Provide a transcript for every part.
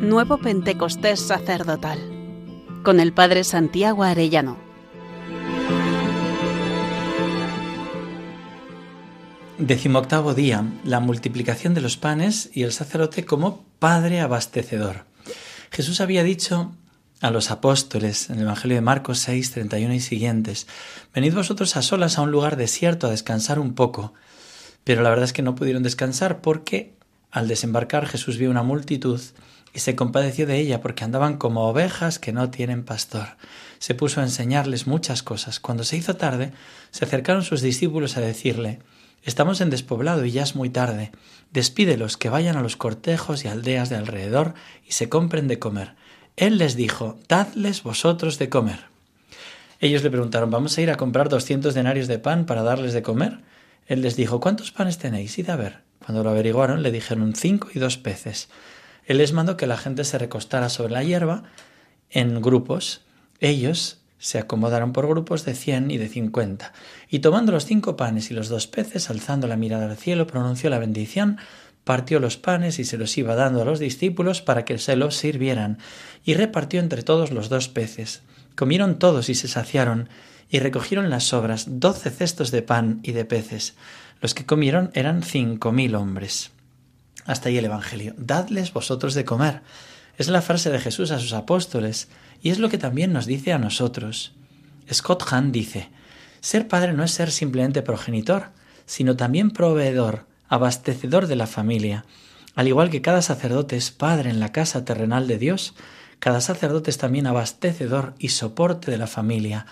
Nuevo Pentecostés Sacerdotal, con el Padre Santiago Arellano. Decimoctavo día, la multiplicación de los panes y el sacerdote como Padre abastecedor. Jesús había dicho a los apóstoles en el Evangelio de Marcos 6, 31 y siguientes, Venid vosotros a solas a un lugar desierto a descansar un poco. Pero la verdad es que no pudieron descansar porque al desembarcar Jesús vio una multitud y se compadeció de ella porque andaban como ovejas que no tienen pastor. Se puso a enseñarles muchas cosas. Cuando se hizo tarde, se acercaron sus discípulos a decirle Estamos en despoblado y ya es muy tarde. Despídelos que vayan a los cortejos y aldeas de alrededor y se compren de comer. Él les dijo Dadles vosotros de comer. Ellos le preguntaron ¿Vamos a ir a comprar doscientos denarios de pan para darles de comer? Él les dijo ¿Cuántos panes tenéis? Id a ver. Cuando lo averiguaron le dijeron cinco y dos peces. Él les mandó que la gente se recostara sobre la hierba en grupos. Ellos se acomodaron por grupos de cien y de cincuenta, y tomando los cinco panes y los dos peces, alzando la mirada al cielo, pronunció la bendición, partió los panes y se los iba dando a los discípulos para que se los sirvieran, y repartió entre todos los dos peces. Comieron todos y se saciaron, y recogieron las sobras doce cestos de pan y de peces. Los que comieron eran cinco mil hombres. Hasta ahí el Evangelio. Dadles vosotros de comer. Es la frase de Jesús a sus apóstoles y es lo que también nos dice a nosotros. Scott Hahn dice, ser padre no es ser simplemente progenitor, sino también proveedor, abastecedor de la familia. Al igual que cada sacerdote es padre en la casa terrenal de Dios, cada sacerdote es también abastecedor y soporte de la familia.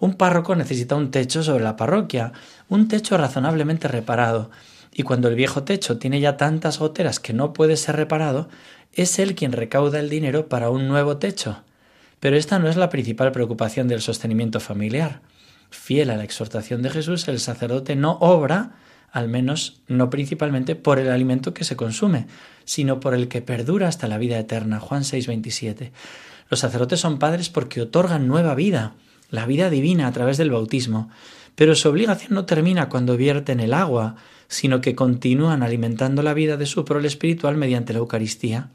Un párroco necesita un techo sobre la parroquia, un techo razonablemente reparado, y cuando el viejo techo tiene ya tantas goteras que no puede ser reparado, es él quien recauda el dinero para un nuevo techo. Pero esta no es la principal preocupación del sostenimiento familiar. Fiel a la exhortación de Jesús, el sacerdote no obra, al menos no principalmente por el alimento que se consume, sino por el que perdura hasta la vida eterna. Juan 6:27. Los sacerdotes son padres porque otorgan nueva vida, la vida divina a través del bautismo, pero su obligación no termina cuando vierten el agua, sino que continúan alimentando la vida de su prole espiritual mediante la Eucaristía.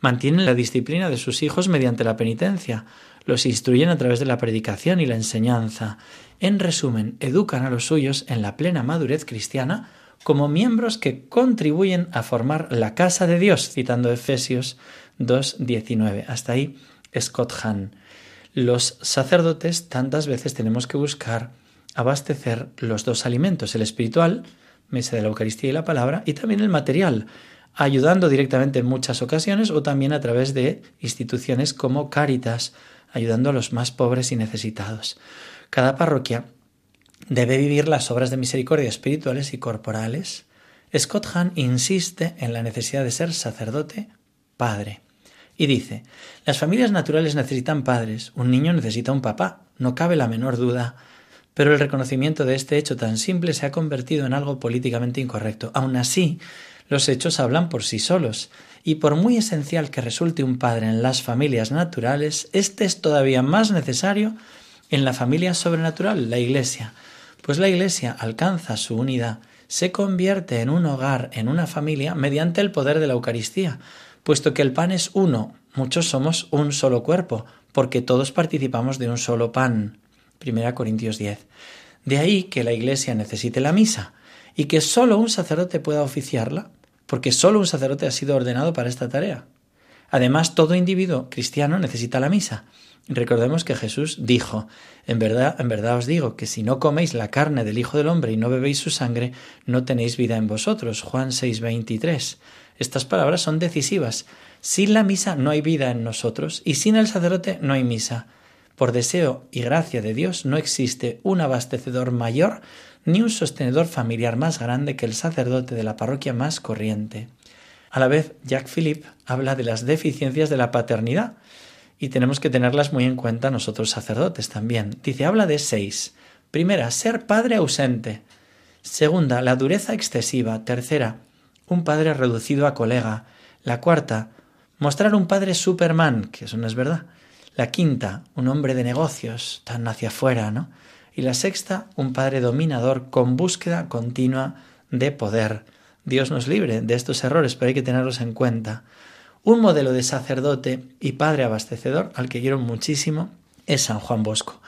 Mantienen la disciplina de sus hijos mediante la penitencia, los instruyen a través de la predicación y la enseñanza. En resumen, educan a los suyos en la plena madurez cristiana como miembros que contribuyen a formar la casa de Dios, citando Efesios 2.19. Hasta ahí Scott Hahn. Los sacerdotes tantas veces tenemos que buscar abastecer los dos alimentos, el espiritual, mesa de la Eucaristía y la palabra, y también el material, ayudando directamente en muchas ocasiones o también a través de instituciones como Cáritas, ayudando a los más pobres y necesitados. Cada parroquia debe vivir las obras de misericordia espirituales y corporales. Scott Hahn insiste en la necesidad de ser sacerdote padre. Y dice, las familias naturales necesitan padres, un niño necesita un papá, no cabe la menor duda. Pero el reconocimiento de este hecho tan simple se ha convertido en algo políticamente incorrecto. Aun así, los hechos hablan por sí solos, y por muy esencial que resulte un padre en las familias naturales, este es todavía más necesario en la familia sobrenatural, la Iglesia, pues la Iglesia alcanza su unidad, se convierte en un hogar, en una familia, mediante el poder de la Eucaristía, puesto que el pan es uno, muchos somos un solo cuerpo, porque todos participamos de un solo pan. 1 Corintios 10. De ahí que la Iglesia necesite la misa y que sólo un sacerdote pueda oficiarla, porque sólo un sacerdote ha sido ordenado para esta tarea. Además, todo individuo cristiano necesita la misa. Recordemos que Jesús dijo, en verdad, en verdad os digo que si no coméis la carne del Hijo del Hombre y no bebéis su sangre, no tenéis vida en vosotros. Juan 6:23. Estas palabras son decisivas. Sin la misa no hay vida en nosotros y sin el sacerdote no hay misa. Por deseo y gracia de Dios no existe un abastecedor mayor ni un sostenedor familiar más grande que el sacerdote de la parroquia más corriente. A la vez, Jacques Philippe habla de las deficiencias de la paternidad y tenemos que tenerlas muy en cuenta nosotros sacerdotes también. Dice, habla de seis. Primera, ser padre ausente. Segunda, la dureza excesiva. Tercera, un padre reducido a colega. La cuarta, mostrar un padre Superman, que eso no es verdad. La quinta, un hombre de negocios, tan hacia afuera, ¿no? Y la sexta, un padre dominador con búsqueda continua de poder. Dios nos libre de estos errores, pero hay que tenerlos en cuenta. Un modelo de sacerdote y padre abastecedor al que quiero muchísimo es San Juan Bosco.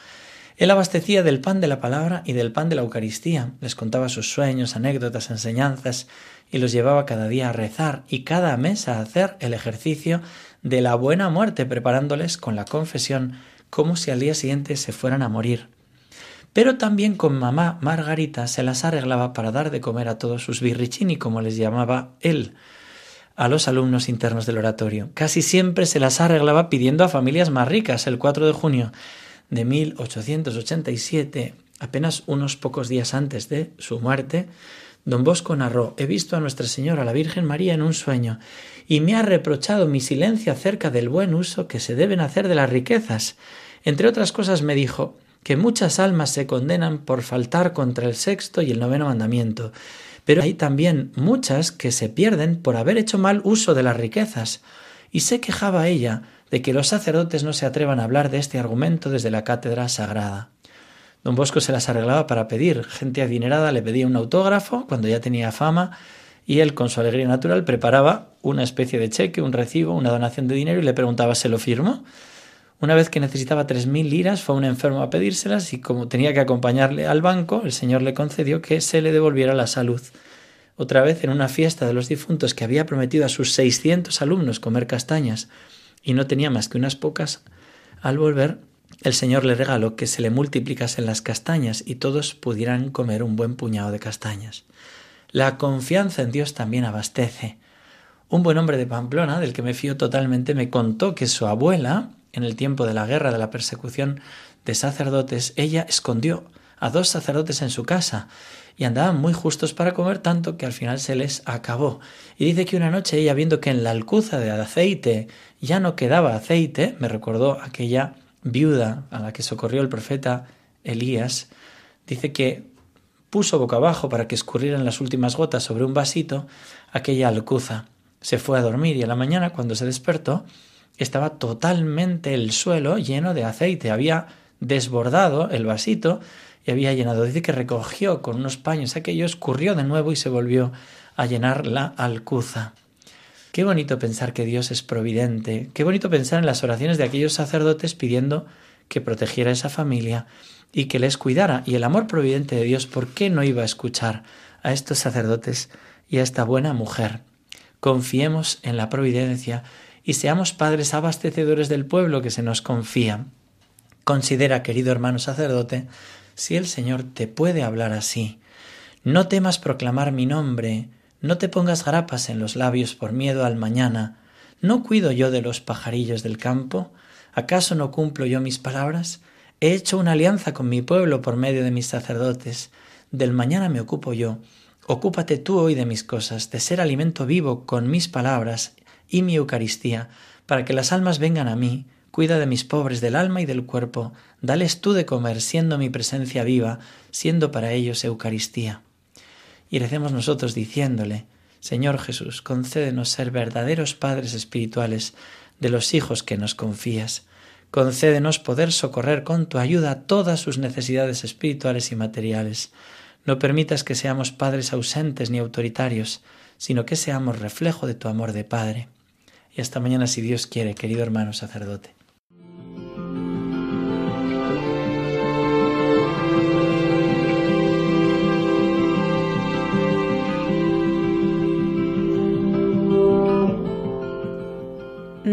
Él abastecía del pan de la palabra y del pan de la Eucaristía, les contaba sus sueños, anécdotas, enseñanzas y los llevaba cada día a rezar y cada mes a hacer el ejercicio de la buena muerte, preparándoles con la confesión como si al día siguiente se fueran a morir. Pero también con mamá Margarita se las arreglaba para dar de comer a todos sus birrichini, como les llamaba él, a los alumnos internos del oratorio. Casi siempre se las arreglaba pidiendo a familias más ricas. El 4 de junio de 1887, apenas unos pocos días antes de su muerte, don Bosco narró, he visto a Nuestra Señora, la Virgen María, en un sueño, y me ha reprochado mi silencio acerca del buen uso que se deben hacer de las riquezas. Entre otras cosas me dijo que muchas almas se condenan por faltar contra el sexto y el noveno mandamiento, pero hay también muchas que se pierden por haber hecho mal uso de las riquezas. Y se quejaba ella de que los sacerdotes no se atrevan a hablar de este argumento desde la cátedra sagrada. Don Bosco se las arreglaba para pedir. Gente adinerada le pedía un autógrafo cuando ya tenía fama y él, con su alegría natural, preparaba una especie de cheque, un recibo, una donación de dinero y le preguntaba ¿se lo firmo? Una vez que necesitaba tres mil liras, fue un enfermo a pedírselas y como tenía que acompañarle al banco, el Señor le concedió que se le devolviera la salud. Otra vez en una fiesta de los difuntos que había prometido a sus seiscientos alumnos comer castañas y no tenía más que unas pocas, al volver el Señor le regaló que se le multiplicasen las castañas y todos pudieran comer un buen puñado de castañas. La confianza en Dios también abastece. Un buen hombre de Pamplona, del que me fío totalmente, me contó que su abuela, en el tiempo de la guerra de la persecución de sacerdotes, ella escondió a dos sacerdotes en su casa y andaban muy justos para comer tanto que al final se les acabó. Y dice que una noche ella viendo que en la alcuza de aceite ya no quedaba aceite, me recordó aquella viuda a la que socorrió el profeta Elías, dice que puso boca abajo para que escurrieran las últimas gotas sobre un vasito aquella alcuza. Se fue a dormir y a la mañana cuando se despertó estaba totalmente el suelo lleno de aceite. Había desbordado el vasito y había llenado. Dice que recogió con unos paños aquello, escurrió de nuevo y se volvió a llenar la alcuza. Qué bonito pensar que Dios es providente, qué bonito pensar en las oraciones de aquellos sacerdotes pidiendo que protegiera a esa familia y que les cuidara. Y el amor providente de Dios, ¿por qué no iba a escuchar a estos sacerdotes y a esta buena mujer? Confiemos en la providencia y seamos padres abastecedores del pueblo que se nos confía. Considera, querido hermano sacerdote, si el Señor te puede hablar así. No temas proclamar mi nombre, no te pongas grapas en los labios por miedo al mañana. ¿No cuido yo de los pajarillos del campo? ¿Acaso no cumplo yo mis palabras? He hecho una alianza con mi pueblo por medio de mis sacerdotes. Del mañana me ocupo yo. Ocúpate tú hoy de mis cosas, de ser alimento vivo con mis palabras y mi Eucaristía, para que las almas vengan a mí. Cuida de mis pobres del alma y del cuerpo. Dales tú de comer, siendo mi presencia viva, siendo para ellos Eucaristía y recemos nosotros diciéndole, Señor Jesús, concédenos ser verdaderos padres espirituales de los hijos que nos confías. Concédenos poder socorrer con tu ayuda todas sus necesidades espirituales y materiales. No permitas que seamos padres ausentes ni autoritarios, sino que seamos reflejo de tu amor de Padre. Y hasta mañana si Dios quiere, querido hermano sacerdote.